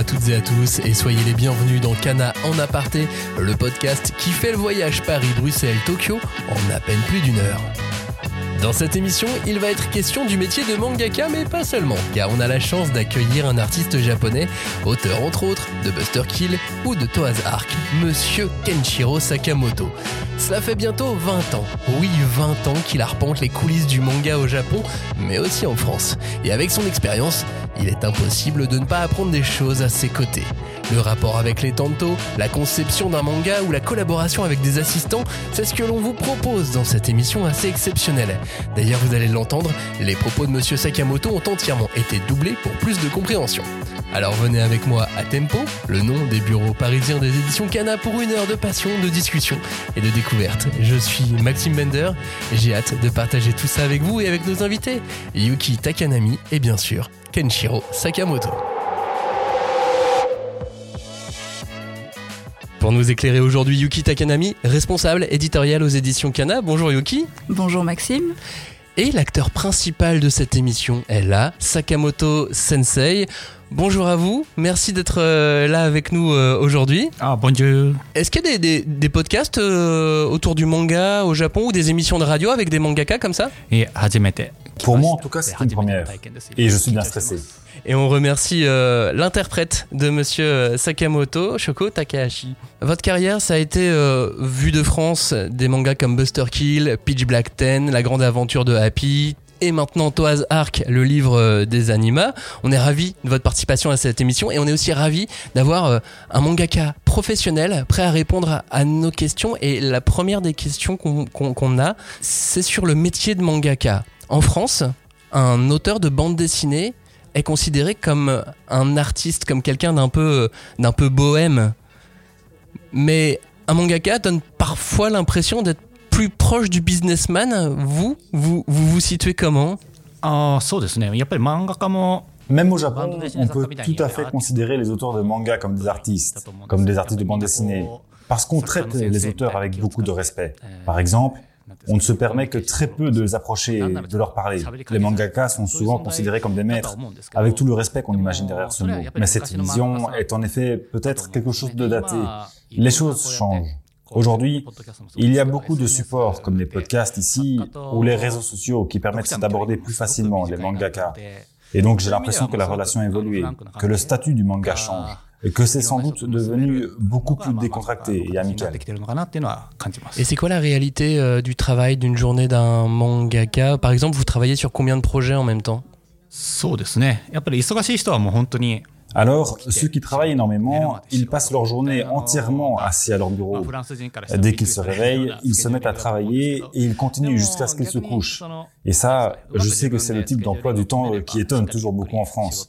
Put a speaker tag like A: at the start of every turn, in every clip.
A: à toutes et à tous et soyez les bienvenus dans Kana en aparté, le podcast qui fait le voyage Paris-Bruxelles-Tokyo en à peine plus d'une heure. Dans cette émission, il va être question du métier de mangaka, mais pas seulement, car on a la chance d'accueillir un artiste japonais, auteur entre autres de Buster Kill ou de Toa's Ark, Monsieur Kenshiro Sakamoto. Cela fait bientôt 20 ans, oui 20 ans qu'il arpente les coulisses du manga au Japon, mais aussi en France. Et avec son expérience, il est impossible de ne pas apprendre des choses à ses côtés. Le rapport avec les tantos, la conception d'un manga ou la collaboration avec des assistants, c'est ce que l'on vous propose dans cette émission assez exceptionnelle. D'ailleurs, vous allez l'entendre, les propos de Monsieur Sakamoto ont entièrement été doublés pour plus de compréhension. Alors venez avec moi à Tempo, le nom des bureaux parisiens des éditions Cana pour une heure de passion, de discussion et de découverte. Je suis Maxime Bender j'ai hâte de partager tout ça avec vous et avec nos invités, Yuki Takanami et bien sûr Kenshiro Sakamoto. Pour nous éclairer aujourd'hui, Yuki Takanami, responsable éditorial aux éditions Kana. Bonjour Yuki.
B: Bonjour Maxime
A: et l'acteur principal de cette émission est là, Sakamoto Sensei. Bonjour à vous, merci d'être euh, là avec nous euh, aujourd'hui.
C: Ah, bonjour.
A: Est-ce qu'il y a des, podcasts euh, autour du manga au Japon ou des émissions de radio avec des mangaka comme ça?
C: Et
D: Pour moi, en tout cas, c'est une première. Et je suis bien stressé.
A: Et on remercie euh, l'interprète de Monsieur euh, Sakamoto, Shoko Takahashi. Votre carrière, ça a été euh, vue de France des mangas comme Buster Kill, Pitch Black 10, La Grande Aventure de Happy. Et maintenant Toaz Ark, le livre des animas. On est ravis de votre participation à cette émission et on est aussi ravis d'avoir un mangaka professionnel prêt à répondre à, nos questions. Et la première des questions qu'on a, c'est sur le métier de mangaka. En France, un auteur de bande dessinée est considéré comme un artiste, comme quelqu'un d'un peu, d'un peu bohème. Mais un mangaka donne parfois l'impression d'être plus proche du businessman. Vous, vous vous, vous situez comment?
C: Ah,
D: même au Japon, on peut tout à fait considérer les auteurs de manga comme des artistes, comme des artistes de bande dessinée, parce qu'on traite les auteurs avec beaucoup de respect. Par exemple, on ne se permet que très peu de les approcher de leur parler. Les mangakas sont souvent considérés comme des maîtres, avec tout le respect qu'on imagine derrière ce mot. Mais cette vision est en effet peut-être quelque chose de daté. Les choses changent. Aujourd'hui, il y a beaucoup de supports comme les podcasts ici ou les réseaux sociaux qui permettent d'aborder plus facilement les mangakas. Et donc j'ai l'impression que la relation a évolué, que le statut du manga change, que c'est sans doute devenu beaucoup plus décontracté et amical.
A: Et c'est quoi la réalité euh, du travail d'une journée d'un mangaka? Par exemple, vous travaillez sur combien de projets en même temps?
D: Alors, ceux qui travaillent énormément, ils passent leur journée entièrement assis à leur bureau. Dès qu'ils se réveillent, ils se mettent à travailler et ils continuent jusqu'à ce qu'ils se couchent. Et ça, je sais que c'est le type d'emploi du temps euh, qui étonne toujours beaucoup en France.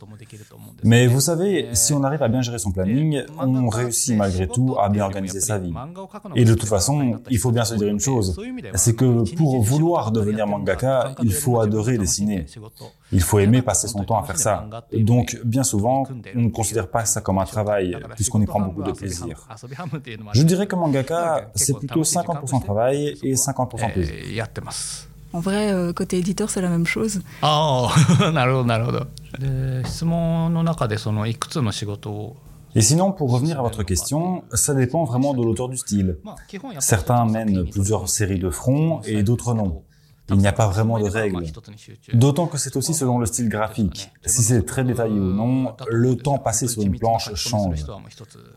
D: Mais vous savez, si on arrive à bien gérer son planning, on réussit malgré tout à bien organiser sa vie. Et de toute façon, il faut bien se dire une chose, c'est que pour vouloir devenir mangaka, il faut adorer dessiner. Il faut aimer passer son temps à faire ça. Donc, bien souvent, on ne considère pas ça comme un travail, puisqu'on y prend beaucoup de plaisir. Je dirais que mangaka, c'est plutôt 50% travail et 50% plaisir.
C: えーやってます。
B: En vrai, euh, côté éditeur, c'est la même chose.
C: ああ、なるほど、なるほど。で、質問の中で、その、いくつの仕事を、
D: Et sinon, pour revenir à votre question, ça dépend vraiment de l'auteur du style.
C: まあ、基本やっぱり
D: Certains mènent plusieurs séries de fronts et d'autres non. Il n'y a pas vraiment de règles. D'autant que c'est aussi selon le style graphique. Si c'est très détaillé ou non, le temps passé sur une planche change.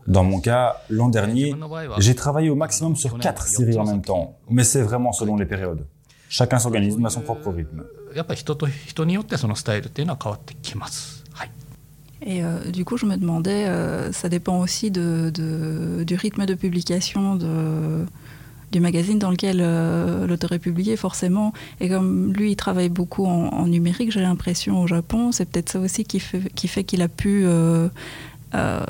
D: Dans mon cas, l'an dernier, j'ai travaillé au maximum sur quatre séries en même temps, mais c'est vraiment selon les périodes. Chacun s'organise à son propre rythme.
C: やっぱり人と人によってそのスタイルっていうのは変わってきます。はい。
B: Et euh, du coup, je me demandais, euh, ça dépend aussi de, de- du rythme de publication de, du magazine dans lequel euh, l'auteur est publié, forcément. Et comme lui, il travaille beaucoup en, en numérique, j'ai l'impression, au Japon, c'est peut-être ça aussi qui fait qui fait qu'il a pu euh, euh,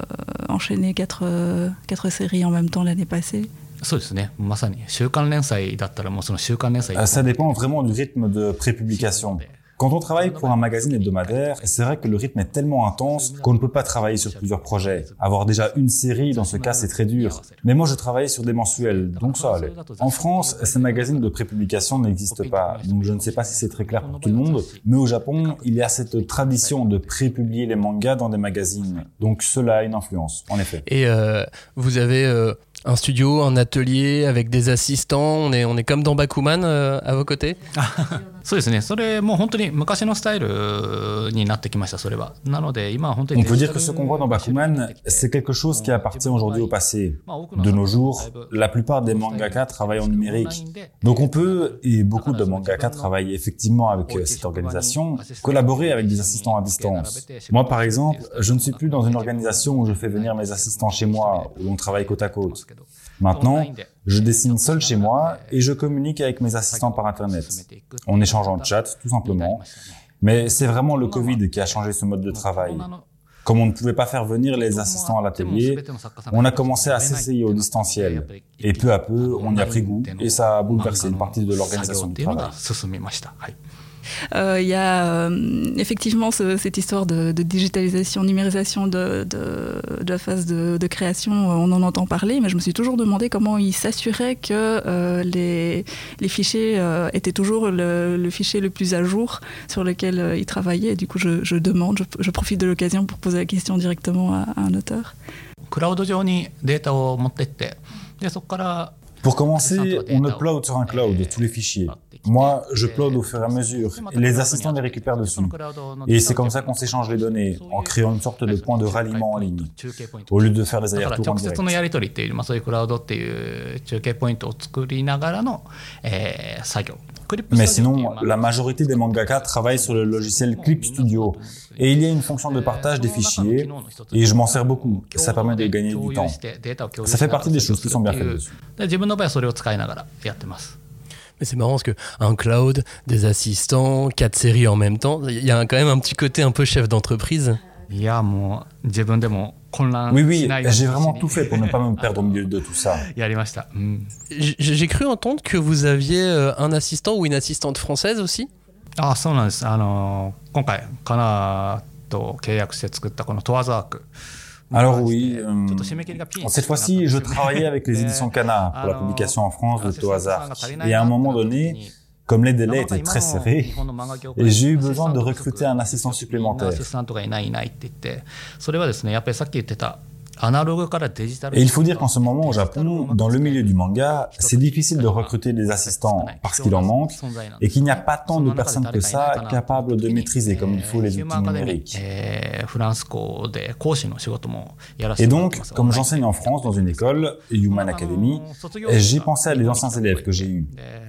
B: enchaîner quatre, euh, quatre séries en même temps l'année passée.
C: そうですね。まさに週刊連載だったらもうその週刊連載
D: Euh, Ça dépend vraiment du rythme de prépublication. Quand on travaille pour un magazine hebdomadaire, c'est vrai que le rythme est tellement intense qu'on ne peut pas travailler sur plusieurs projets. Avoir déjà une série, dans ce cas, c'est très dur. Mais moi, je travaillais sur des mensuels, donc ça allait. En France, ces magazines de prépublication n'existent pas, donc je ne sais pas si c'est très clair pour tout le monde, mais au Japon, il y a cette tradition de prépublier les mangas dans des magazines. Donc cela a une influence, en effet.
A: Et euh, vous avez euh, un studio, un atelier avec des assistants. On est, on est comme dans Bakuman euh, à vos côtés
C: そうですね。それもう本当に昔のスタイルになってきました、それは。なので、今は本当に。
D: On peut dire que ce qu'on voit dans Bakuman, c'est quelque chose qui appartient aujourd'hui au passé. De nos jours, la plupart des mangaka travaillent en numérique. Donc on peut, et beaucoup de mangaka travaillent effectivement avec cette organisation, collaborer avec des assistants à distance. Moi, par exemple, je ne suis plus dans une organisation où je fais venir mes assistants chez moi, où on travaille côte à côte. Maintenant, je dessine seul chez moi et je communique avec mes assistants par Internet. On échange en chat, tout simplement. Mais c'est vraiment le Covid qui a changé ce mode de travail. Comme on ne pouvait pas faire venir les assistants à l'atelier, on a commencé à s'essayer au distanciel. Et peu à peu, on y a pris goût et ça a bouleversé une partie de l'organisation du travail.
B: Euh, il y a euh, effectivement cette histoire de, digitalisation, numérisation de, la phase de, création, on en entend parler, mais je me suis toujours demandé comment ils s'assuraient que euh, les, fichiers étaient toujours le, fichier le plus à jour sur lequel ils travaillaient. Et du coup, je, demande, je, profite de l'occasion pour poser la question directement à, à un auteur.
D: Pour commencer, on upload sur un cloud tous les fichiers. Moi, je upload au fur et à mesure et les assistants les récupèrent dessus. Et c'est comme ça qu'on s'échange les données, en créant une sorte de point de ralliement en ligne, au lieu de faire des allers-retours en direct. Mais sinon, la majorité des mangaka travaillent sur le logiciel Clip Studio. Et il y a une fonction de partage des fichiers, et je m'en sers beaucoup. Ça permet de gagner du temps. Ça fait partie des choses qui sont bien faites dessus.
A: Mais c'est marrant parce que un cloud, des assistants, quatre séries en même temps, il y a quand même un petit côté un peu chef d'entreprise.
D: Oui, oui, j'ai vraiment tout fait pour ne pas me perdre au milieu de tout ça.
A: J'ai cru entendre que vous aviez euh, un assistant ou une assistante française aussi.
C: Ah, そうなんです。あの今回カナと契約して作ったこのトワーズアーク。
D: alors oui, euh, cette fois-ci, je travaillais avec les éditions Cana pour la publication en France de Toazar. Et à un moment donné, comme les délais étaient très serrés, et j'ai eu besoin de recruter un assistant supplémentaire. Et il faut dire qu'en ce moment au Japon, dans le milieu du manga, c'est difficile de recruter des assistants parce qu'il en manque et qu'il n'y a pas tant de personnes que ça capables de maîtriser comme il faut les outils numériques. Et donc, comme j'enseigne en France dans une école, Human Academy, j'ai pensé à des anciens élèves que j'ai eus.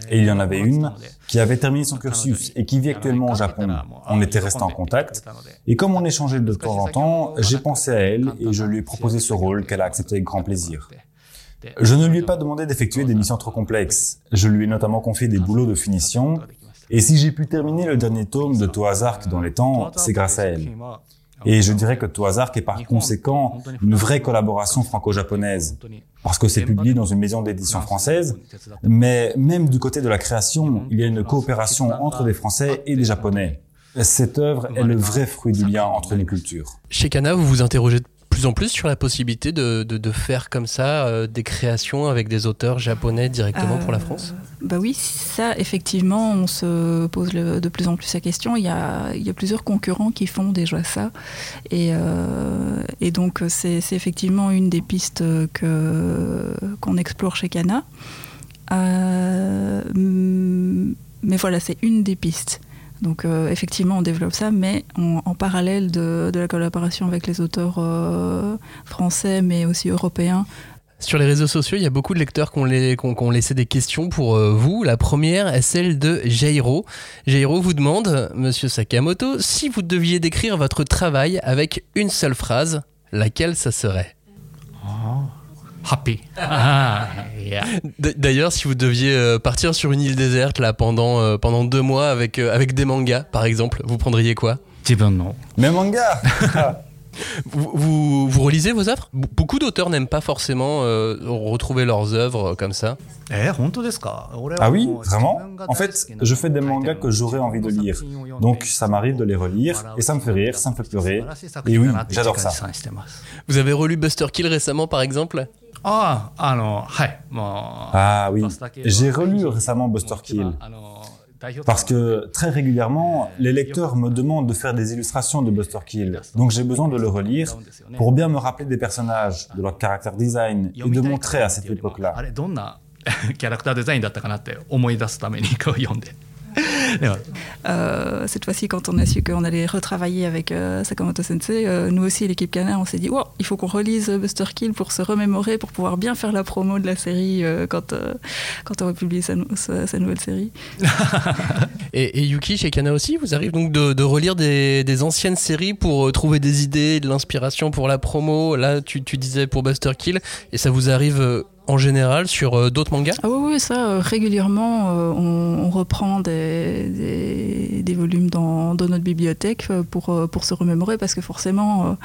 D: Et il y en avait une qui avait terminé son cursus et qui vit actuellement au Japon. On était restés en contact. Et comme on échangeait de temps en temps, j'ai pensé à elle et je lui ai proposé ce rôle qu'elle a accepté avec grand plaisir. Je ne lui ai pas demandé d'effectuer des missions trop complexes. Je lui ai notamment confié des boulots de finition. Et si j'ai pu terminer le dernier tome de Toazark dans les temps, c'est grâce à elle. Et je dirais que Toazark est par conséquent une vraie collaboration franco-japonaise, parce que c'est publié dans une maison d'édition française, mais même du côté de la création, il y a une coopération entre des Français et des Japonais. Cette œuvre est le vrai fruit du lien entre les cultures.
A: Chez Kana, vous vous interrogez plus en plus sur la possibilité de, de, faire comme ça euh, des créations avec des auteurs japonais directement pour la France
B: euh, Bah oui, ça effectivement, on se pose de plus en plus la question. Il y a, il y a plusieurs concurrents qui font déjà ça. Et, euh, et donc c'est effectivement une des pistes qu'on explore chez Kana. mais voilà, c'est une des pistes. Donc euh, effectivement, on développe ça, mais en parallèle de, la collaboration avec les auteurs euh, français, mais aussi européens.
A: Sur les réseaux sociaux, il y a beaucoup de lecteurs qui ont, laissé des questions pour euh, vous. La première est celle de Jairo. Jairo vous demande, Monsieur Sakamoto, si vous deviez décrire votre travail avec une seule phrase, laquelle ça serait?
C: Oh happy. Ah,
A: d'ailleurs, si vous deviez euh, partir sur une île déserte là pendant euh, pendant deux mois avec euh, avec des mangas, par exemple, vous prendriez quoi?
D: Mes mangas.
A: Vous, vous, relisez vos œuvres? Beaucoup d'auteurs n'aiment pas forcément euh, retrouver leurs œuvres comme ça.
C: Eh,
D: ah oui, vraiment? En fait, je fais des mangas que j'aurais envie de lire. Donc ça m'arrive de les relire et ça me fait rire, ça me fait pleurer. Et oui, j'adore ça.
A: Vous avez relu Buster Kill récemment par exemple?
C: Ah,
D: ah oui, j'ai relu récemment Buster Kill. Parce que très régulièrement, les lecteurs me demandent de faire des illustrations de Buster Kill. Donc j'ai besoin de le relire pour bien me rappeler des personnages, de leur caractère design et de montrer à cette époque-là.
B: Euh, cette fois-ci, quand on a su qu'on allait retravailler avec euh, Sakamoto Sensei, euh, nous aussi, l'équipe Kana, on s'est dit, il faut qu'on relise Buster Kill pour se remémorer, pour pouvoir bien faire la promo de la série quand, quand on va publier sa, nouvelle série.
A: et, Yuki, chez Kana aussi, vous arrivez donc de, relire des, anciennes séries pour trouver des idées, de l'inspiration pour la promo. Là, tu, tu disais pour Buster Kill, et ça vous arrive en général sur euh, d'autres mangas?
B: Ah oui, ça, euh, régulièrement, euh, on, reprend des, volumes dans, notre bibliothèque pour, se remémorer, parce que forcément,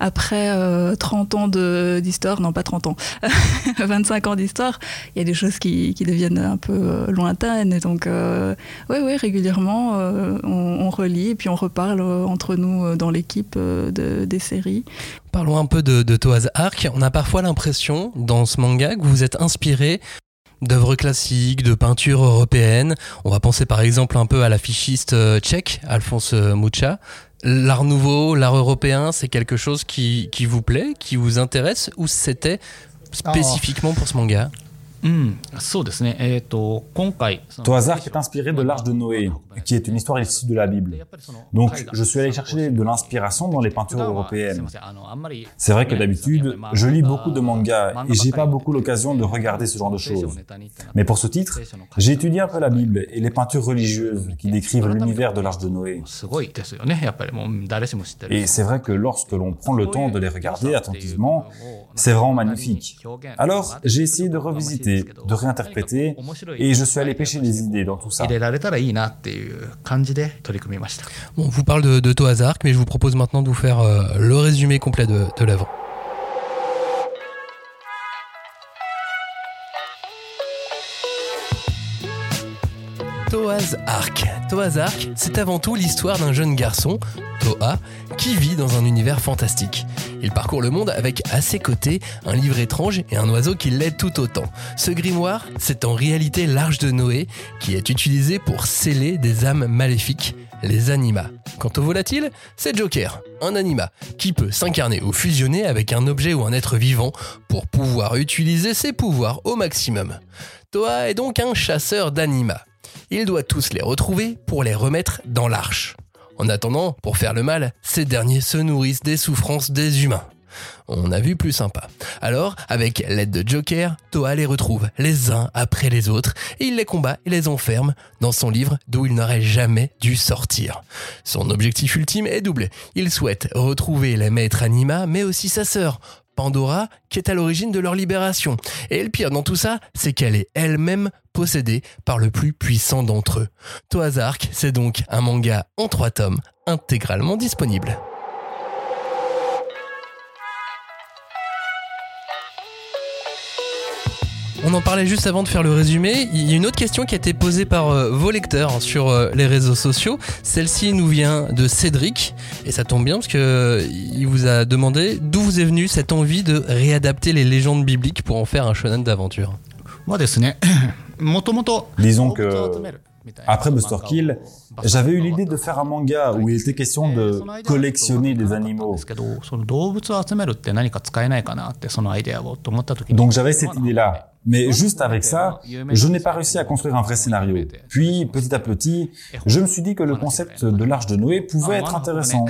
B: après 30 ans d'histoire, non pas 30 ans, 25 ans d'histoire, il y a des choses qui, deviennent un peu lointaines. Donc, oui, oui, régulièrement, on, relit et puis on reparle entre nous dans l'équipe de, des séries.
A: Parlons un peu de, de Toaz Arc. On a parfois l'impression, dans ce manga, que vous êtes inspiré d'œuvres classiques, de peintures européennes. On va penser par exemple un peu à l'affichiste euh, tchèque, Alphonse Mucha. L'art nouveau, l'art européen, c'est quelque chose qui, qui, vous plaît, qui vous intéresse, ou c'était spécifiquement pour ce manga?
D: Toazar est inspiré de l'Arche de Noé, qui est une histoire issue de la Bible. Donc, je suis allé chercher de l'inspiration dans les peintures européennes. C'est vrai que d'habitude, je lis beaucoup de mangas et j'ai pas beaucoup l'occasion de regarder ce genre de choses. Mais pour ce titre, j'ai étudié un peu la Bible et les peintures religieuses qui décrivent l'univers de l'Arche de Noé. Et c'est vrai que lorsque l'on prend le temps de les regarder attentivement, c'est vraiment magnifique. Alors, j'ai essayé de revisiter, de réinterpréter, et je suis allé pêcher des idées dans tout ça.
A: Bon, on vous parle de, de Toazark, mais je vous propose maintenant de vous faire euh, le résumé complet de, de l'œuvre. Toaz Ark. Toaz Ark, c'est avant tout l'histoire d'un jeune garçon, Toa, qui vit dans un univers fantastique. Il parcourt le monde avec à ses côtés un livre étrange et un oiseau qui l'aide tout autant. Ce grimoire, c'est en réalité l'arche de Noé qui est utilisé pour sceller des âmes maléfiques, les anima. Quant au volatile, c'est Joker, un anima, qui peut s'incarner ou fusionner avec un objet ou un être vivant pour pouvoir utiliser ses pouvoirs au maximum. Toa est donc un chasseur d'anima. Il doit tous les retrouver pour les remettre dans l'arche. En attendant, pour faire le mal, ces derniers se nourrissent des souffrances des humains. On a vu plus sympa. Alors, avec l'aide de Joker, Toa les retrouve les uns après les autres et il les combat et les enferme dans son livre d'où il n'aurait jamais dû sortir. Son objectif ultime est double. Il souhaite retrouver la maître Anima mais aussi sa sœur, Pandora, qui est à l'origine de leur libération. Et le pire dans tout ça, c'est qu'elle est elle-même possédée par le plus puissant d'entre eux. Toazark, c'est donc un manga en trois tomes, intégralement disponible. On en parlait juste avant de faire le résumé. Il y a une autre question qui a été posée par euh, vos lecteurs sur euh, les réseaux sociaux. Celle-ci nous vient de Cédric et ça tombe bien parce que euh, il vous a demandé d'où vous est venue cette envie de réadapter les légendes bibliques pour en faire un shonen d'aventure?
D: Disons que après Buster Kill, j'avais eu l'idée de faire un manga où il était question de collectionner des animaux. Donc j'avais cette idée-là. Mais juste avec ça, je n'ai pas réussi à construire un vrai scénario. Puis, petit à petit, je me suis dit que le concept de l'arche de Noé pouvait être intéressant.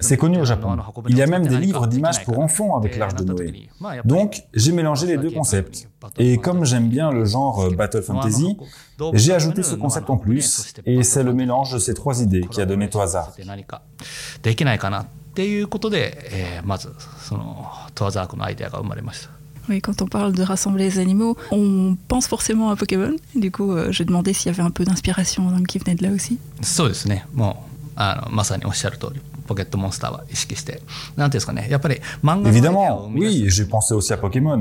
D: C'est connu au Japon. Il y a même des livres d'images pour enfants avec l'arche de Noé. Donc, j'ai mélangé les deux concepts. Et comme j'aime bien le genre Battle Fantasy, j'ai ajouté ce concept en plus, et c'est le mélange de ces trois idées qui a donné Toazar.
B: Oui, quand on parle de rassembler les animaux, on pense forcément à Pokémon. Du coup, euh, j'ai demandé s'il y avait un peu d'inspiration qui venait de là aussi.
D: Évidemment, oui, j'ai pensé aussi à Pokémon.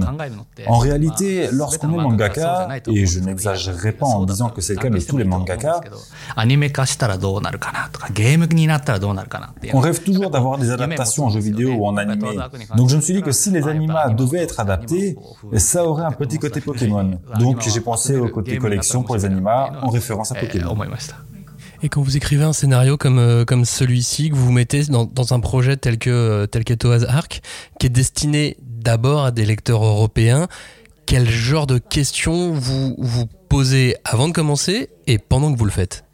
D: En réalité, lorsqu'on est mangaka, et je n'exagérerai pas en disant que c'est le cas de tous les mangaka, on rêve toujours d'avoir des adaptations en jeux vidéo ou en animé. Donc je me suis dit que si les animas devaient être adaptés, ça aurait un petit côté Pokémon. Donc j'ai pensé au côté collection pour les animas en référence à Pokémon.
A: Et quand vous écrivez un scénario comme, euh, comme celui-ci, que vous vous mettez dans, dans un projet tel que, euh, tel qu'Etoaz Arc, qui est destiné d'abord à des lecteurs européens, quel genre de questions vous vous posez avant de commencer et pendant que vous le faites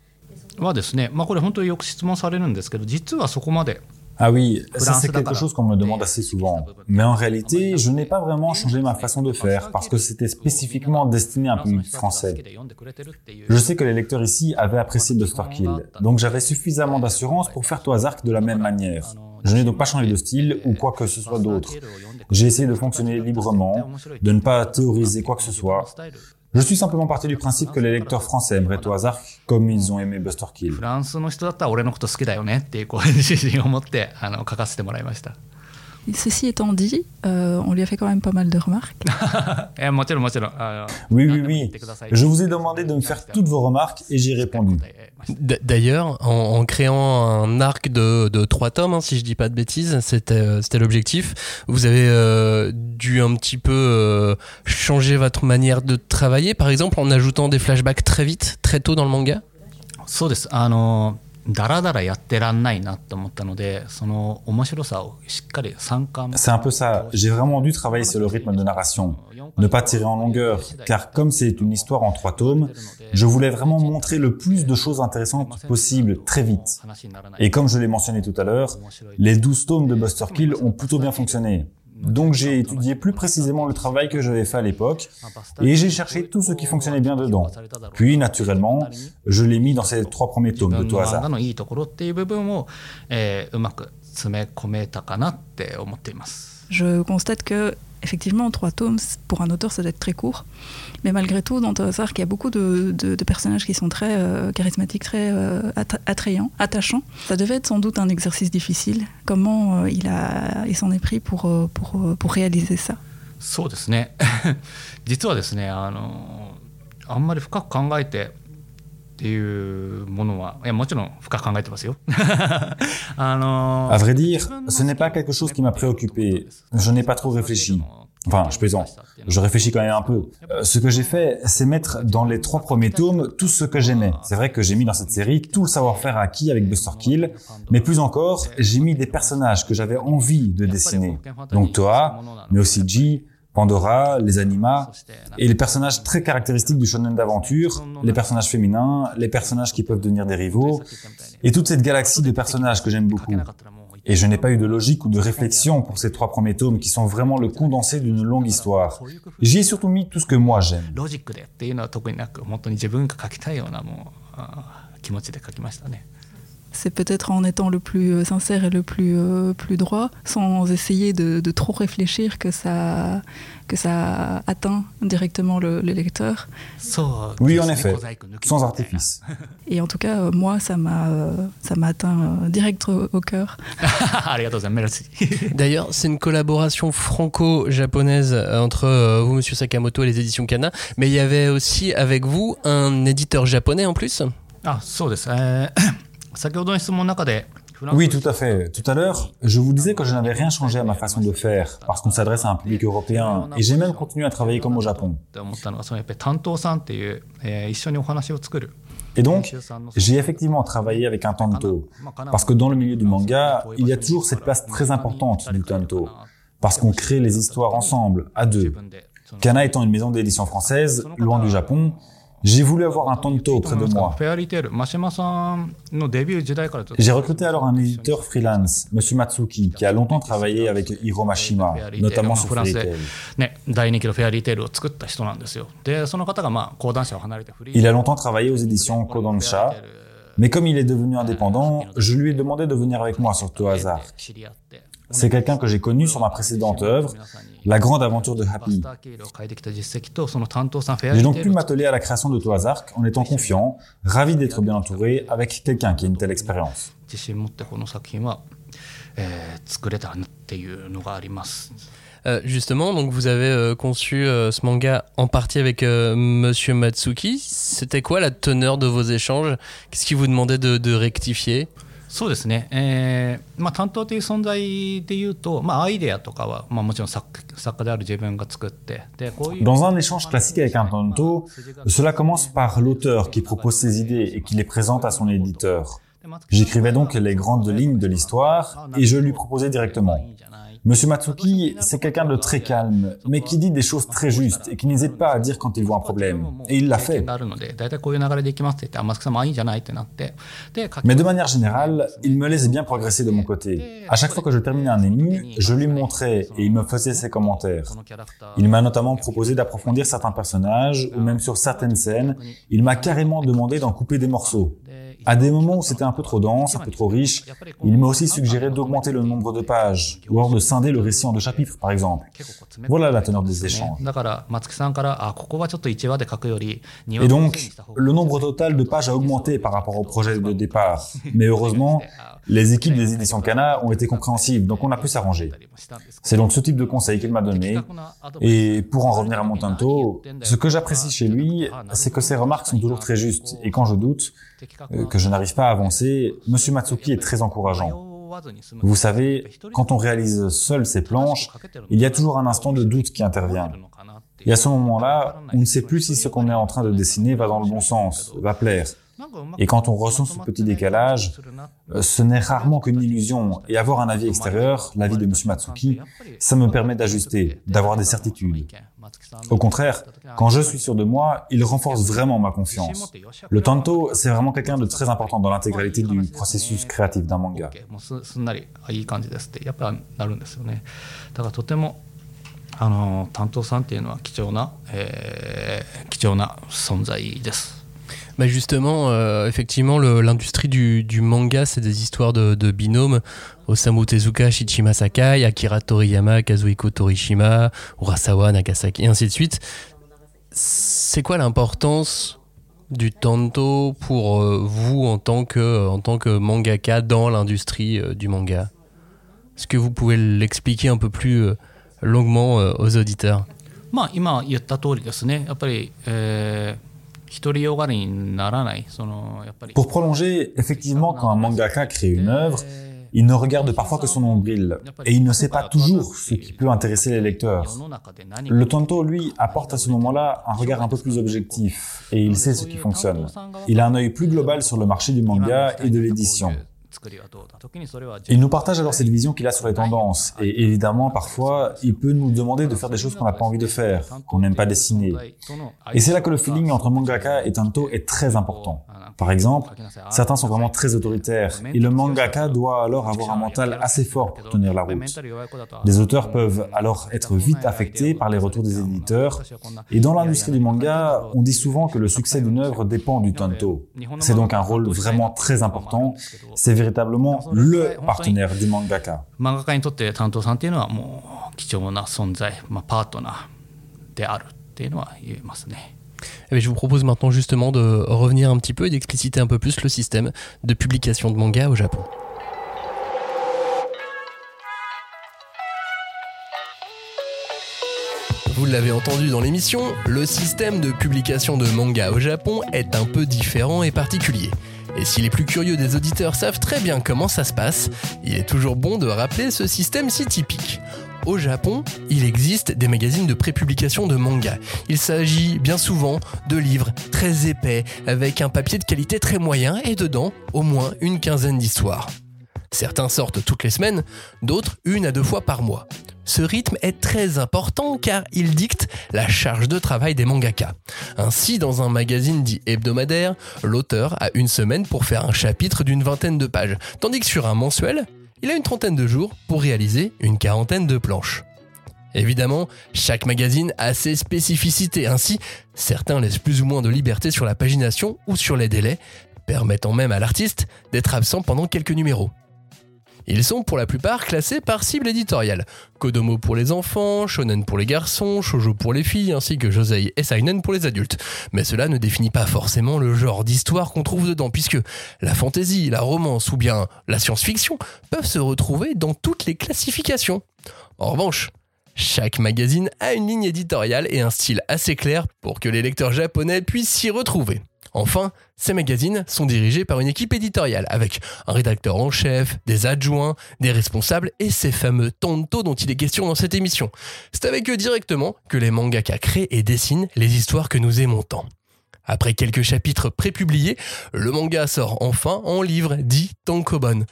C: はですね、まあ、これ本当によく質問されるんですけど、実はそこまで
D: Ah oui, ça c'est quelque chose qu'on me demande assez souvent. Mais en réalité, je n'ai pas vraiment changé ma façon de faire parce que c'était spécifiquement destiné à un public français. Je sais que les lecteurs ici avaient apprécié Buster Kill, donc j'avais suffisamment d'assurance pour faire Toazark de la même manière. Je n'ai donc pas changé de style ou quoi que ce soit d'autre. J'ai essayé de fonctionner librement, de ne pas théoriser quoi que ce soit. Je suis simplement parti du principe que les lecteurs français aimeraient au hasard comme ils ont aimé Buster Kill.
B: Ceci étant dit, euh, on lui a fait quand même pas mal de remarques.
C: Eh,
D: oui, oui, oui. Je vous ai demandé de me faire toutes vos remarques et j'ai répondu.
A: D'ailleurs, en, créant un arc de, de trois tomes, hein, si je dis pas de bêtises, c'était c'était l'objectif. Vous avez euh, dû un petit peu euh, changer votre manière de travailler, par exemple en ajoutant des flashbacks très vite, très tôt dans le manga?
D: C'est un peu ça. J'ai vraiment dû travailler sur le rythme de narration, ne pas tirer en longueur, car comme c'est une histoire en trois tomes, je voulais vraiment montrer le plus de choses intéressantes possible très vite. Et comme je l'ai mentionné tout à l'heure, les 12 tomes de Buster Kill ont plutôt bien fonctionné. Donc j'ai étudié plus précisément le travail que j'avais fait à l'époque et j'ai cherché tout ce qui fonctionnait bien dedans. Puis naturellement, je l'ai mis dans ces trois premiers tomes de tout hasard.
B: Je constate que effectivement, trois tomes, pour un auteur, ça doit être très court. Mais malgré tout, dans Tozark, il y a beaucoup de, personnages qui sont très euh, charismatiques, très euh, attrayants, attachants. Ça devait être sans doute un exercice difficile. Comment euh, il, a, il s'en est pris pour, pour, pour réaliser ça
C: そうですね実はですねあのあんまり深く考えて っていうものはいやもちろん深く考えてますよ
D: À vrai dire, ce n'est pas quelque chose qui m'a préoccupé. Je n'ai pas trop réfléchi. Enfin, je plaisante. Je réfléchis quand même un peu. Euh, ce que j'ai fait, c'est mettre dans les trois premiers tomes tout ce que j'aimais. C'est vrai que j'ai mis dans cette série tout le savoir-faire acquis avec Buster Kill, mais plus encore, j'ai mis des personnages que j'avais envie de dessiner. Donc Toa, mais aussi Ji, Pandora, les animas, et les personnages très caractéristiques du shonen d'aventure, les personnages féminins, les personnages qui peuvent devenir des rivaux, et toute cette galaxie de personnages que j'aime beaucoup. Et je n'ai pas eu de logique ou de réflexion pour ces trois premiers tomes qui sont vraiment le condensé d'une longue histoire. J'y ai surtout mis tout ce que moi j'aime.
B: C'est peut-être en étant le plus euh, sincère et le plus, euh, plus droit, sans essayer de, de, trop réfléchir que ça, que ça atteint directement le, lecteur.
D: Oui, en effet, sans artifice.
B: Et en tout cas, euh, moi, ça m'a ça m'a atteint direct au, cœur.
A: D'ailleurs, c'est une collaboration franco-japonaise entre vous, Monsieur Sakamoto, et les éditions Kana, mais il y avait aussi avec vous un éditeur japonais en plus?
C: Ah,
D: oui, tout à fait. Tout à l'heure, je vous disais que je n'avais rien changé à ma façon de faire, parce qu'on s'adresse à un public européen, et j'ai même continué à travailler comme au Japon. Et donc, j'ai effectivement travaillé avec un tanto, parce que dans le milieu du manga, il y a toujours cette place très importante du tanto, parce qu'on crée les histoires ensemble, à deux. Kana étant une maison d'édition française, loin du Japon, j'ai voulu avoir un tanto auprès de moi. J'ai recruté alors un éditeur freelance, Monsieur Matsuki, qui a longtemps travaillé avec Hiro Mashima, notamment sur Fairy Tail. Il a longtemps travaillé aux éditions Kodansha, mais comme il est devenu indépendant, je lui ai demandé de venir avec moi sur Toazar. C'est quelqu'un que j'ai connu sur ma précédente œuvre, La Grande Aventure de Happy. J'ai donc pu m'atteler à la création de Toazark en étant confiant, ravi d'être bien entouré avec quelqu'un qui a une telle expérience.
A: justement, donc vous avez euh, conçu euh, ce manga en partie avec euh, Monsieur Matsuki. C'était quoi la teneur de vos échanges? Qu'est-ce qu'il vous demandait de, de rectifier?
C: そうですね、えーまあ、担当という存在でいうと、まあ、アイデアとかは、まあ、もちろん作作家である自分が作ってでこういう
D: Dans un échange classique avec un tanto, cela commence par l'auteur qui propose ses idées et qui les présente à son éditeur. J'écrivais donc les grandes lignes de l'histoire et je lui proposais directement. Monsieur Matsuki, c'est quelqu'un de très calme, mais qui dit des choses très justes et qui n'hésite pas à dire quand il voit un problème. Et il l'a fait. Mais de manière générale, il me laisse bien progresser de mon côté. À chaque fois que je terminais un ému, je lui montrais et il me faisait ses commentaires. Il m'a notamment proposé d'approfondir certains personnages ou même sur certaines scènes, il m'a carrément demandé d'en couper des morceaux. À des moments où c'était un peu trop dense, un peu trop riche, il m'a aussi suggéré d'augmenter le nombre de pages, ou alors de scinder le récit en deux chapitres, par exemple. Voilà la teneur des échanges. Et donc, le nombre total de pages a augmenté par rapport au projet de départ. Mais heureusement, les équipes des éditions Cana ont été compréhensives, donc on a pu s'arranger. C'est donc ce type de conseil qu'il m'a donné. Et pour en revenir à Montanto, ce que j'apprécie chez lui, c'est que ses remarques sont toujours très justes. Et quand je doute, que je n'arrive pas à avancer, Monsieur Matsuki est très encourageant. Vous savez, quand on réalise seul ses planches, il y a toujours un instant de doute qui intervient. Et à ce moment-là, on ne sait plus si ce qu'on est en train de dessiner va dans le bon sens, va plaire. Et quand on ressent ce petit décalage, euh, ce n'est rarement qu'une illusion. Et avoir un avis extérieur, l'avis de M. Matsuki, ça me permet d'ajuster, d'avoir des certitudes. Au contraire, quand je suis sûr de moi, il renforce vraiment ma confiance. Le tanto, c'est vraiment quelqu'un de très important dans l'intégralité du processus créatif d'un manga.
C: あ
A: bah justement, euh, effectivement, l'industrie du, du, manga, c'est des histoires de, de binômes. Osamu Tezuka, Shichima Sakai, Akira Toriyama, Kazuhiko Torishima, Urasawa, Nagasaki, et ainsi de suite. C'est quoi l'importance du tanto pour euh, vous en tant que, en tant que mangaka dans l'industrie euh, du manga Est-ce que vous pouvez l'expliquer un peu plus euh, longuement aux auditeurs
C: まあ、今言った通りですね、やっぱり、えー
D: Pour prolonger, effectivement, quand un mangaka crée une œuvre, il ne regarde parfois que son nombril et il ne sait pas toujours ce qui peut intéresser les lecteurs. Le Tonto, lui, apporte à ce moment-là un regard un peu plus objectif et il sait ce qui fonctionne. Il a un œil plus global sur le marché du manga et de l'édition. Il nous partage alors cette vision qu'il a sur les tendances. Et évidemment, parfois, il peut nous demander de faire des choses qu'on n'a pas envie de faire, qu'on n'aime pas dessiner. Et c'est là que le feeling entre mangaka et tanto est très important. Par exemple, certains sont vraiment très autoritaires et le mangaka doit alors avoir un mental assez fort pour tenir la route. Les auteurs peuvent alors être vite affectés par les retours des éditeurs et dans l'industrie du manga, on dit souvent que le succès d'une œuvre dépend du tanto. C'est donc un rôle vraiment très important. C'est véritablement le partenaire du mangaka.
A: Eh je vous propose maintenant justement de revenir un petit peu et d'expliciter un peu plus le système de publication de manga au Japon. Vous l'avez entendu dans l'émission, le système de publication de manga au Japon est un peu différent et particulier. Et si les plus curieux des auditeurs savent très bien comment ça se passe, il est toujours bon de rappeler ce système si typique. Au Japon, il existe des magazines de prépublication de manga. Il s'agit bien souvent de livres très épais, avec un papier de qualité très moyen et dedans au moins une quinzaine d'histoires. Certains sortent toutes les semaines, d'autres une à deux fois par mois. Ce rythme est très important car il dicte la charge de travail des mangaka. Ainsi, dans un magazine dit hebdomadaire, l'auteur a une semaine pour faire un chapitre d'une vingtaine de pages, tandis que sur un mensuel, il a une trentaine de jours pour réaliser une quarantaine de planches. Évidemment, chaque magazine a ses spécificités, ainsi certains laissent plus ou moins de liberté sur la pagination ou sur les délais, permettant même à l'artiste d'être absent pendant quelques numéros. Ils sont pour la plupart classés par cible éditoriale. Kodomo pour les enfants, Shonen pour les garçons, Shoujo pour les filles, ainsi que Josei et Seinen pour les adultes. Mais cela ne définit pas forcément le genre d'histoire qu'on trouve dedans, puisque la fantasy, la romance ou bien la science-fiction peuvent se retrouver dans toutes les classifications. En revanche, chaque magazine a une ligne éditoriale et un style assez clair pour que les lecteurs japonais puissent s'y retrouver. Enfin, ces magazines sont dirigés par une équipe éditoriale avec un rédacteur en chef, des adjoints, des responsables et ces fameux tanto dont il est question dans cette émission. C'est avec eux directement que les mangaka créent et dessinent les histoires que nous aimons tant. Après quelques chapitres prépubliés, le manga sort enfin en livre dit tankobon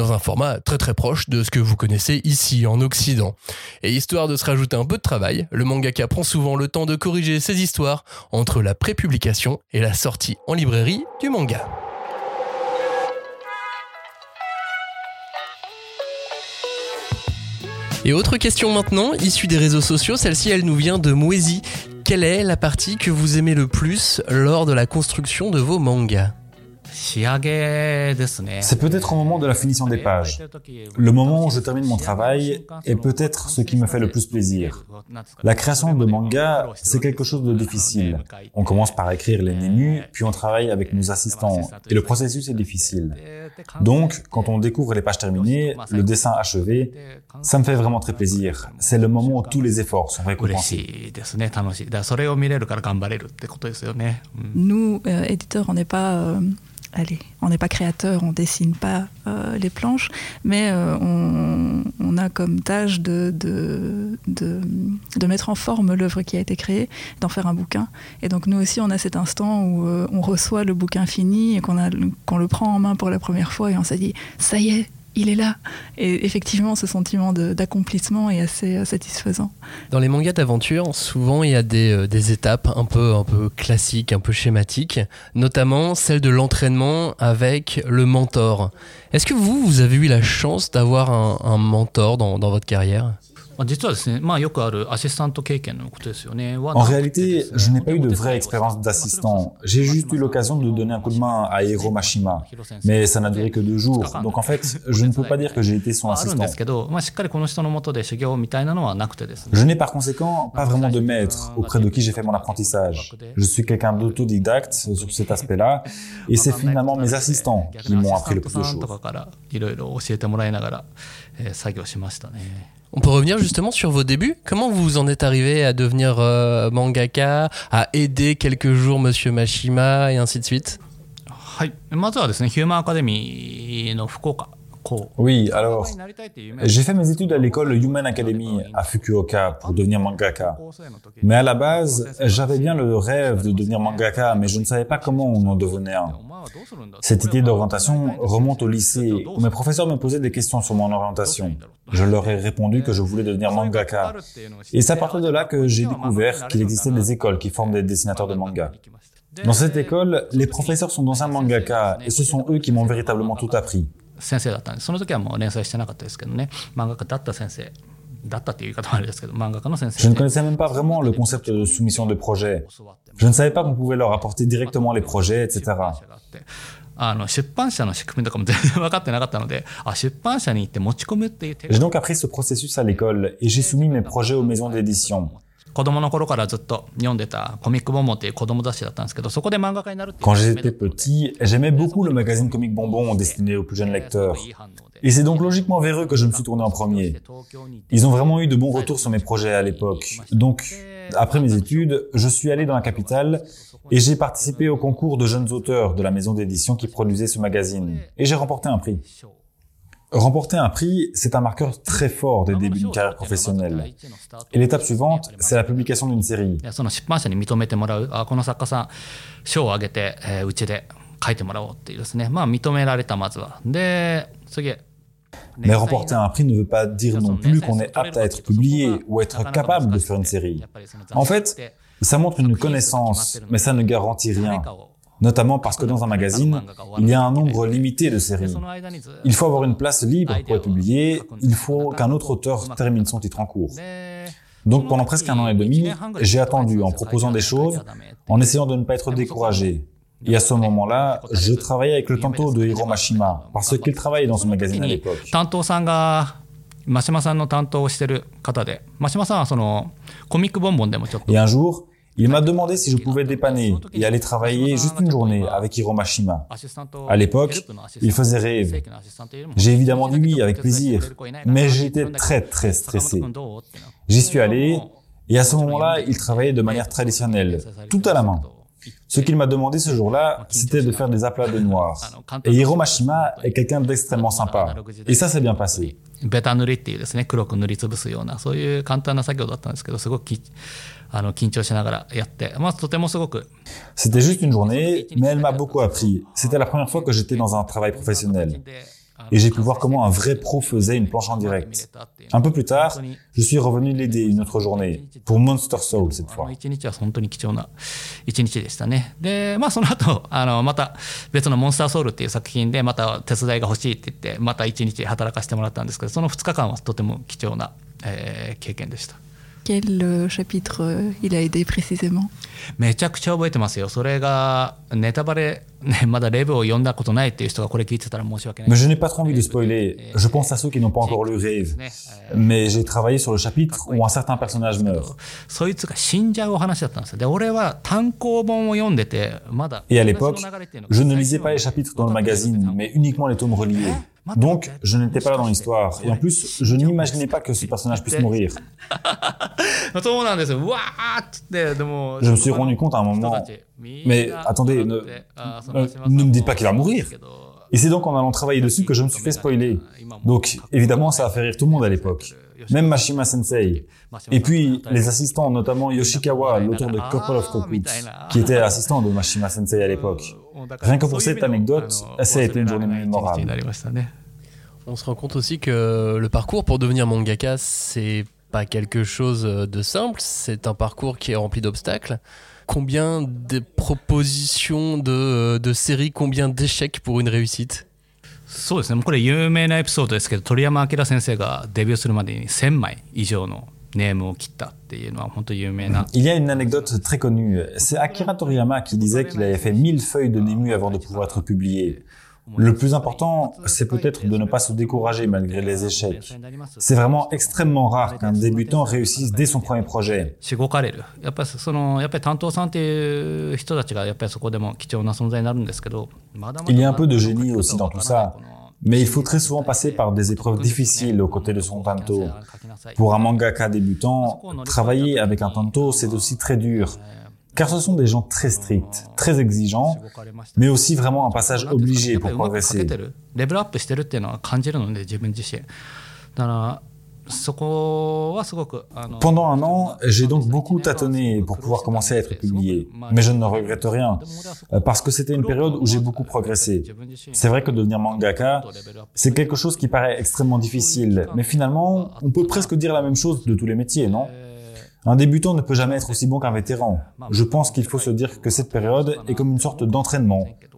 A: dans un format très très proche de ce que vous connaissez ici en Occident. Et histoire de se rajouter un peu de travail, le mangaka prend souvent le temps de corriger ses histoires entre la prépublication et la sortie en librairie du manga. Et autre question maintenant, issue des réseaux sociaux, celle-ci elle nous vient de Moisy. Quelle est la partie que vous aimez le plus lors de la construction de vos mangas?
D: C'est peut-être au moment de la finition des pages. Le moment où je termine mon travail est peut-être ce qui me fait le plus plaisir. La création de manga, c'est quelque chose de difficile. On commence par écrire les menus, puis on travaille avec nos assistants, et le processus est difficile. Donc, quand on découvre les pages terminées, le dessin achevé, ça me fait vraiment très plaisir. C'est le moment où tous les efforts sont récompensés.
B: Nous, euh, éditeurs, on n'est pas... Euh, allez, on n'est pas créateur, on dessine pas euh, les planches, mais euh, on, a comme tâche de, de, mettre en forme l'œuvre qui a été créée, d'en faire un bouquin. Et donc nous aussi, on a cet instant où euh, on reçoit le bouquin fini et qu'on le prend en main pour la première fois et on s'est dit, ça y est, il est là. Et effectivement, ce sentiment d'accomplissement est assez euh, satisfaisant.
A: Dans les mangas d'aventure, souvent il y a des, euh, des, étapes un peu, un peu classiques, un peu schématiques, notamment celle de l'entraînement avec le mentor. Est-ce que vous, vous avez eu la chance d'avoir un, mentor dans votre carrière?
D: En réalité, je n'ai pas eu de vraie expérience d'assistant. J'ai juste eu l'occasion de donner un coup de main à Hiro Mashima. Mais ça n'a duré que deux jours. Donc en fait, je ne peux pas dire que j'ai été son assistant. Je n'ai par conséquent pas vraiment de maître auprès de qui j'ai fait mon apprentissage. Je suis quelqu'un d'autodidacte sur cet aspect-là. Et c'est finalement mes assistants qui m'ont appris le plus de choses.
A: On peut revenir justement sur vos débuts. Comment vous en êtes arrivé à devenir euh, mangaka, à aider quelques jours Monsieur Mashima et ainsi de suite?
D: Oui, alors, j'ai fait mes études à l'école Human Academy à Fukuoka pour devenir mangaka. Mais à la base, j'avais bien le rêve de devenir mangaka, mais je ne savais pas comment on en devenait un. Cette idée d'orientation remonte au lycée, où mes professeurs me posaient des questions sur mon orientation. Je leur ai répondu que je voulais devenir mangaka. Et c'est à partir de là que j'ai découvert qu'il existait des écoles qui forment des dessinateurs de manga. Dans cette école, les professeurs sont d'anciens mangaka, et ce sont eux qui m'ont véritablement tout appris. Je ne connaissais même pas vraiment le concept de soumission de projet. Je ne savais pas qu'on pouvait leur apporter directement les projets, etc. J'ai donc appris ce processus à l'école et j'ai soumis mes projets aux maisons d'édition. Quand j'étais petit, j'aimais beaucoup le magazine Comic Bonbon destiné aux plus jeunes lecteurs. Et c'est donc logiquement vers eux que je me suis tourné en premier. Ils ont vraiment eu de bons retours sur mes projets à l'époque. Donc, après mes études, je suis allé dans la capitale et j'ai participé au concours de jeunes auteurs de la maison d'édition qui produisait ce magazine. Et j'ai remporté un prix. Remporter un prix, c'est un marqueur très fort des débuts d'une carrière professionnelle. Et l'étape suivante, c'est la publication d'une série. Mais remporter un prix ne veut pas dire non plus qu'on est apte à être publié ou être capable de faire une série. En fait, ça montre une connaissance, mais ça ne garantit rien notamment parce que dans un magazine, il y a un nombre limité de séries. Il faut avoir une place libre pour être publié, il faut qu'un autre auteur termine son titre en cours. Donc pendant presque un an et demi, j'ai attendu en proposant des choses, en essayant de ne pas être découragé. Et à ce moment-là, je travaillais avec le tanto de Hiro Mashima, parce qu'il travaillait dans ce magazine à l'époque.
C: 担当さんが真島さんの担当をしてる方で、真島さんはそのコミックボンボンでもちょっと。
D: Et un jour, il m'a demandé si je pouvais dépanner et aller travailler juste une journée avec Hiro Mashima. À l'époque, il faisait rêve. J'ai évidemment dit oui avec plaisir, mais j'étais très très stressé. J'y suis allé et à ce moment-là, il travaillait de manière traditionnelle, tout à la main. Ce qu'il m'a demandé ce jour-là, c'était de faire des aplats de noir. Et Hiro Mashima est quelqu'un d'extrêmement sympa. Et ça s'est bien passé.
C: ベタ塗りっていうですね黒く塗りつぶすようなそういう簡単な作業だったんですけどすごくきあの緊張しながらやって、まあ、とてもすごく
D: C'était juste une journée, mais elle m'a beaucoup appris. C'était la première fois que j'étais dans un travail professionnel. Et j'ai pu voir comment un vrai pro faisait une planche en direct. Un peu plus tard, je suis revenu l'aider une autre journée, pour Monster Soul cette
C: あ
D: fois.
C: の一日は本当に貴重な一日でしたね。で、まあその後、あの、また別のモンスターソウルっていう作品でまた手伝いが欲しいって言って、また一日働かせてもらったんですけど、その2日間はとても貴重な、えー経験でした。
B: Quel euh, chapitre euh, il a aidé précisément
C: めちゃくちゃ覚えてますよ。それがネタバレ、ね、まだレブを読んだことないっていう人がこれ聞いてたら申し訳ない
D: Mais je n'ai pas trop envie de spoiler. Je pense à ceux qui n'ont pas encore lu Rêve. Mais j'ai travaillé sur le chapitre où un certain personnage meurt.
C: そいつが死んじゃうお話だったんですよ。で、俺は単行本を読んでて、まだ
D: Et à l'époque, je ne lisais pas les chapitres dans le magazine, mais uniquement les tomes reliés. Donc, je n'étais pas là dans l'histoire. Et en plus, je n'imaginais pas que ce personnage puisse mourir. Je me suis rendu compte à un moment. Mais attendez, euh, ne, me dites pas qu'il va mourir. Et c'est donc en allant travailler dessus que je me suis fait spoiler. Donc, évidemment, ça a fait rire tout le monde à l'époque. Même Mashima Sensei. Et puis, les assistants, notamment Yoshikawa, l'auteur de Couple of Cockpits, qui était assistant de Mashima Sensei à l'époque. Rien que pour cette anecdote, ça a été une journée mémorable.
A: On se rend compte aussi que le parcours pour devenir mangaka, c'est pas quelque chose de simple, c'est un parcours qui est rempli d'obstacles. Combien de propositions de, de séries, combien d'échecs pour une réussite
C: そうですね、これ有名なエピソードですけど、鳥山明先生がデビューするまでに1000枚以上の ネームを切ったっていうのは本当に有名な。
D: Il y a une anecdote très connue. C'est Akira Toriyama qui disait qu'il avait fait 1000 feuilles de Nemu avant de pouvoir être publié. Le plus important, c'est peut-être de ne pas se décourager malgré les échecs. C'est vraiment extrêmement rare qu'un débutant réussisse dès son premier projet.
C: しごかれる。やっぱりそのやっぱり担当さんっていう人たちがやっぱりそこでも貴重な存在になるんですけど、まだまだ
D: Il y a un peu de génie aussi dans tout ça. Mais il faut très souvent passer par des épreuves difficiles aux côtés de son tanto. Pour un mangaka débutant, travailler avec un tanto, c'est aussi très dur. Car ce sont des gens très stricts, très exigeants, mais aussi vraiment un passage obligé pour progresser. Pendant un an, j'ai donc beaucoup tâtonné pour pouvoir commencer à être publié, mais je ne regrette rien, parce que c'était une période où j'ai beaucoup progressé. C'est vrai que devenir mangaka, c'est quelque chose qui paraît extrêmement difficile, mais finalement, on peut presque dire la même chose de tous les métiers, non un débutant ne peut jamais être aussi bon qu'un vétéran. Je pense qu'il faut se dire que cette période est comme une sorte d'entraînement.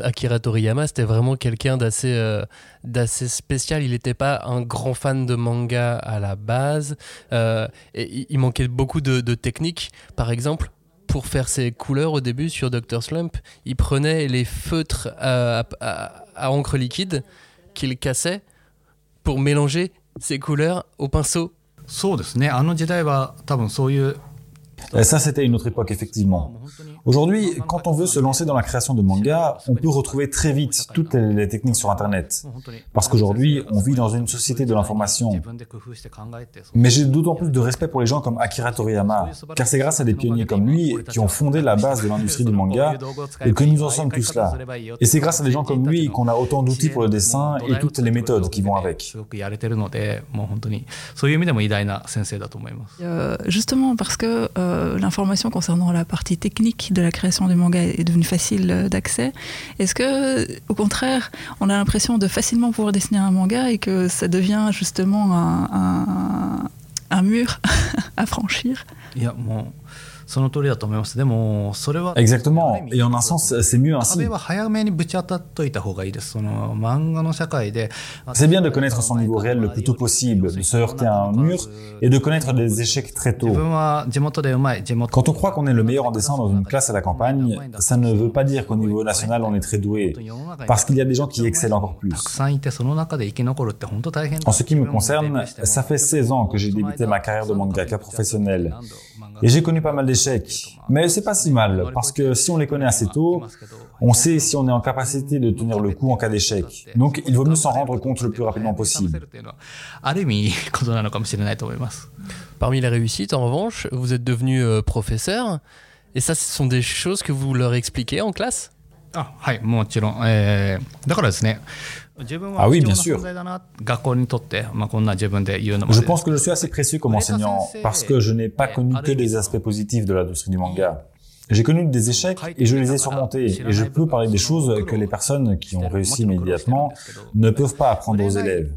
A: Akira Toriyama, c'était vraiment quelqu'un d'assez euh, spécial. Il n'était pas un grand fan de manga à la base. Euh, et il manquait beaucoup de, de techniques. Par exemple, pour faire ses couleurs au début sur Dr. Slump, il prenait les feutres à, à, à encre liquide qu'il cassait pour mélanger ses couleurs au pinceau.
D: Eh, ça, c'était une autre époque, effectivement. Aujourd'hui, quand on veut se lancer dans la création de manga, on peut retrouver très vite toutes les techniques sur Internet. Parce qu'aujourd'hui, on vit dans une société de l'information. Mais j'ai d'autant plus de respect pour les gens comme Akira Toriyama, car c'est grâce à des pionniers comme lui qui ont fondé la base de l'industrie du manga et que nous en sommes tous là. Et c'est grâce à des gens comme lui qu'on a autant d'outils pour le dessin et toutes les méthodes qui vont avec.
B: Euh, justement, parce que euh, l'information concernant la partie technique de la création du manga est devenue facile euh, d'accès, est-ce que, au contraire, on a l'impression de facilement pouvoir dessiner un manga et que ça devient justement un, un- un mur à franchir?
D: Exactement. Et en un sens, c'est mieux ainsi. C'est bien de connaître son niveau réel le plus tôt possible, de se heurter à un mur et de connaître des échecs très tôt. Quand on croit qu'on est le meilleur en dessin dans une classe à la campagne, ça ne veut pas dire qu'au niveau national on est très doué, parce qu'il y a des gens qui excellent encore plus. En ce qui me concerne, ça fait 16 ans que j'ai débuté ma carrière de mangaka professionnel. Et j'ai connu pas mal d'échecs. Mais c'est pas si mal, parce que si on les connaît assez tôt, on sait si on est en capacité de tenir le coup en cas d'échec. Donc il vaut mieux s'en rendre compte le plus rapidement possible.
A: Parmi les réussites, en revanche, vous êtes devenu euh, professeur. Et ça, ce sont des choses que vous leur expliquez en classe?
D: Ah, oui, bien sûr. Je pense que je suis assez précieux comme enseignant parce que je n'ai pas connu que des aspects positifs de l'industrie du manga. J'ai connu des échecs et je les ai surmontés et je peux parler des choses que les personnes qui ont réussi immédiatement ne peuvent pas apprendre aux élèves.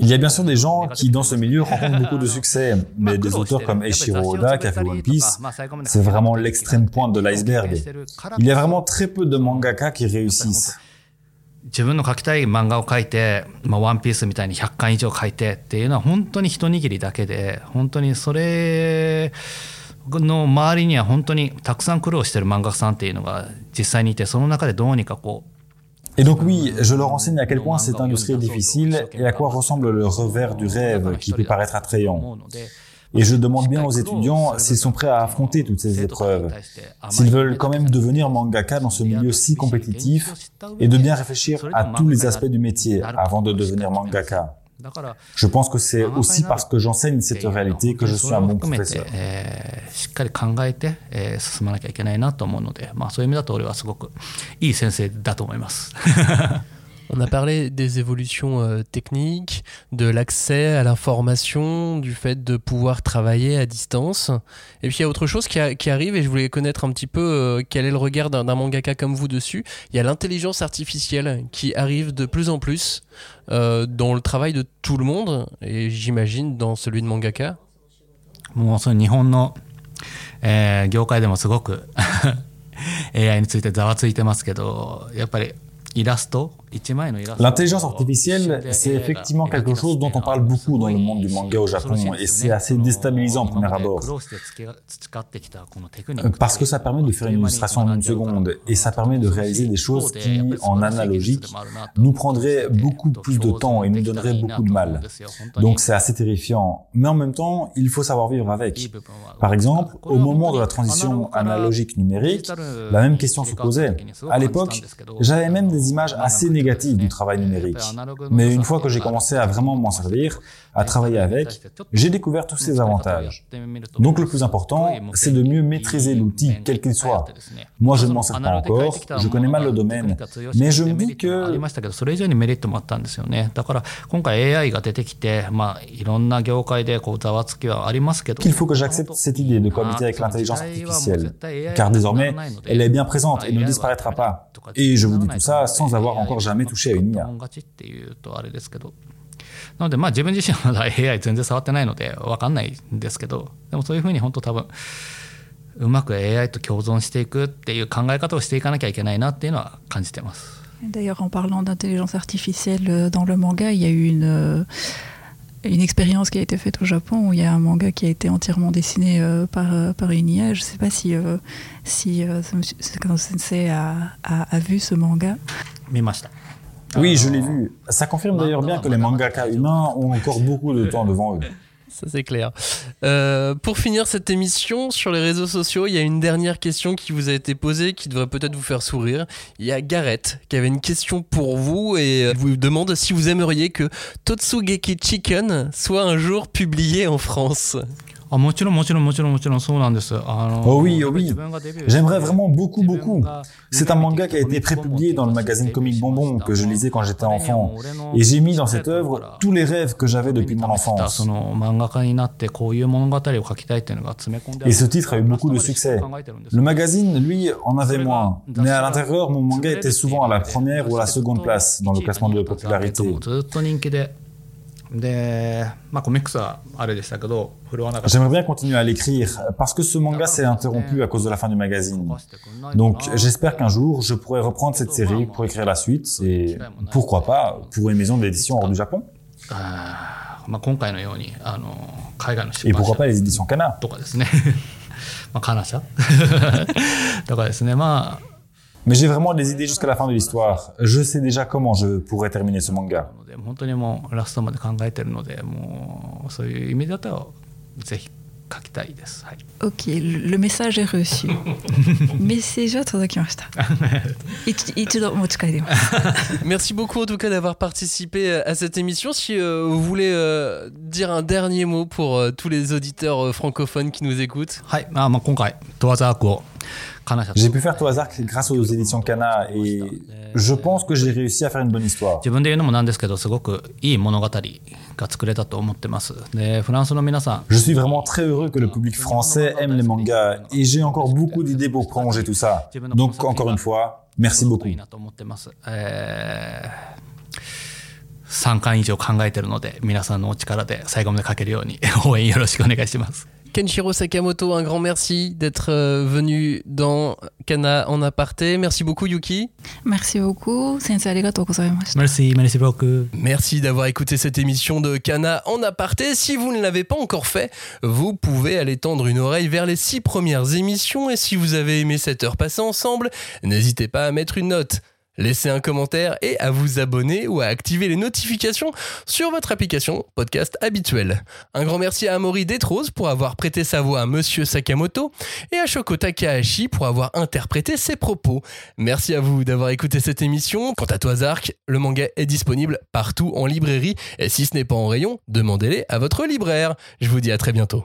D: Il y a bien sûr des gens qui, dans ce milieu, rencontrent beaucoup de succès, mais des auteurs comme Eiichiro Oda, qui a fait One Piece, c'est vraiment l'extrême pointe de l'iceberg. Il y a vraiment très peu de mangaka qui réussissent.
C: 自分の描きたい漫画を描いて「まあ、ワンピースみたいに100巻以上描いてっていうのは本当に一握りだけで本当にそれの周りには本当にたくさん苦労してる漫画家さんっていうのが実際にいてその中でどうにかこう
D: Et donc oui, je leur enseigne à quel point cette industrie est difficile et à quoi ressemble le revers du rêve qui peut paraître attrayant. Et je demande bien aux étudiants s'ils sont prêts à affronter toutes ces épreuves, s'ils veulent quand même devenir mangaka dans ce milieu si compétitif, et de bien réfléchir à tous les aspects du métier avant de devenir mangaka. Je pense que c'est aussi parce que j'enseigne cette réalité que je suis un bon professeur.
A: On a parlé des évolutions euh, techniques, de l'accès à l'information, du fait de pouvoir travailler à distance. Et puis il y a autre chose qui, arrive et je voulais connaître un petit peu euh, quel est le regard d'un mangaka comme vous dessus. Il y a l'intelligence artificielle qui arrive de plus en plus euh, dans le travail de tout le monde et j'imagine dans celui de mangaka.
C: もうその日本の、えー、業界でもすごく AI についてざわついてますけどやっぱり
D: L'intelligence artificielle, c'est effectivement quelque chose dont on parle beaucoup dans le monde du manga au Japon et c'est assez déstabilisant au premier abord. Parce que ça permet de faire une illustration en une seconde et ça permet de réaliser des choses qui, en analogique, nous prendraient beaucoup plus de temps et nous donneraient beaucoup de mal. Donc c'est assez terrifiant. Mais en même temps, il faut savoir vivre avec. Par exemple, au moment de la transition analogique numérique, la même question se posait. À l'époque, j'avais même des images assez négatives du travail numérique. Mais une fois que j'ai commencé à vraiment m'en servir, à travailler avec, j'ai découvert tous ses avantages. Donc le plus important, c'est de mieux maîtriser l'outil, quel qu'il soit. Moi, je ne m'en sers pas encore, je connais mal le domaine, mais je me dis que qu'il faut que j'accepte cette idée de cohabiter avec l'intelligence artificielle, car désormais, elle est bien présente et ne disparaîtra pas. Et je vous dis tout ça sans avoir encore jamais touché à une IA.
C: なのでまあ自分自身はまだ AI 全然触ってないので分かんないんですけどでもそういうふうに本当多分うまく AI と共存していくっていう考え方をしていかなきゃいけないなっていうのは感じてます。
B: D'ailleurs, en parlant d'intelligence artificielle dans le manga, il y a eu une, une expérience qui a été faite au Japon où il y a un manga qui a été entièrement dessiné euh, par, euh, par une IA. Je ne sais pas si, euh, si euh, Sensei a, vu ce manga.
C: Mimashita.
D: Oui, je euh, l'ai vu. Ça confirme d'ailleurs bien que les mangakas humains ont encore beaucoup de temps devant eux.
A: Ça c'est clair. Euh, pour finir cette émission, sur les réseaux sociaux, il y a une dernière question qui vous a été posée qui devrait peut-être vous faire sourire. Il y a Gareth qui avait une question pour vous et vous demande si vous aimeriez que Totsugeki Chicken soit un jour publié en France.
D: Oh oui, oh oui. J'aimerais vraiment beaucoup, beaucoup. C'est un manga qui a été prépublié dans le magazine Comic Bonbon que je lisais quand j'étais enfant. Et j'ai mis dans cette œuvre tous les rêves que j'avais depuis mon enfance. Et ce titre a eu beaucoup de succès. Le magazine, lui, en avait moins. Mais à l'intérieur, mon manga était souvent à la première ou à la seconde place dans le classement de popularité. J'aimerais bien continuer à l'écrire parce que ce manga s'est interrompu à cause de la fin du magazine. Donc j'espère qu'un jour je pourrai reprendre cette série pour écrire la suite et pourquoi pas pour une maison d'édition hors du Japon. Et pourquoi pas les éditions Kana まあ、感謝とかですね、まあ、 Mais j'ai vraiment des idées jusqu'à la fin de l'histoire. Je sais déjà comment je pourrais terminer ce manga.
B: Ok, le message est reçu.
A: message Merci beaucoup en tout cas d'avoir participé euh, à cette émission. Si euh, vous voulez euh, dire un dernier mot pour euh, tous les auditeurs euh, francophones qui nous écoutent.
D: J'ai pu faire tout hasard grâce aux éditions Kana et je pense que j'ai réussi à faire une bonne histoire. Je suis vraiment très heureux que le public français aime les mangas et j'ai encore beaucoup d'idées pour prolonger tout ça. Donc encore une fois, merci beaucoup. 3巻以上考えてるので皆さんのお力で最後まで書けるように応援よろしくお願いします。
A: Kenshiro Sakamoto, un grand merci d'être euh, venu dans Kana en aparté. Merci beaucoup Yuki.
B: Merci beaucoup.
C: Merci, merci beaucoup.
A: Merci d'avoir écouté cette émission de Kana en aparté. Si vous ne l'avez pas encore fait, vous pouvez aller tendre une oreille vers les six premières émissions et si vous avez aimé cette heure passée ensemble, n'hésitez pas à mettre une note. Laissez un commentaire et à vous abonner ou à activer les notifications sur votre application podcast habituelle. Un grand merci à Amori Detrose pour avoir prêté sa voix à Monsieur Sakamoto et à Shoko Takahashi pour avoir interprété ses propos. Merci à vous d'avoir écouté cette émission. Quant à toi Zark, le manga est disponible partout en librairie et si ce n'est pas en rayon, demandez-les à votre libraire. Je vous dis à très bientôt.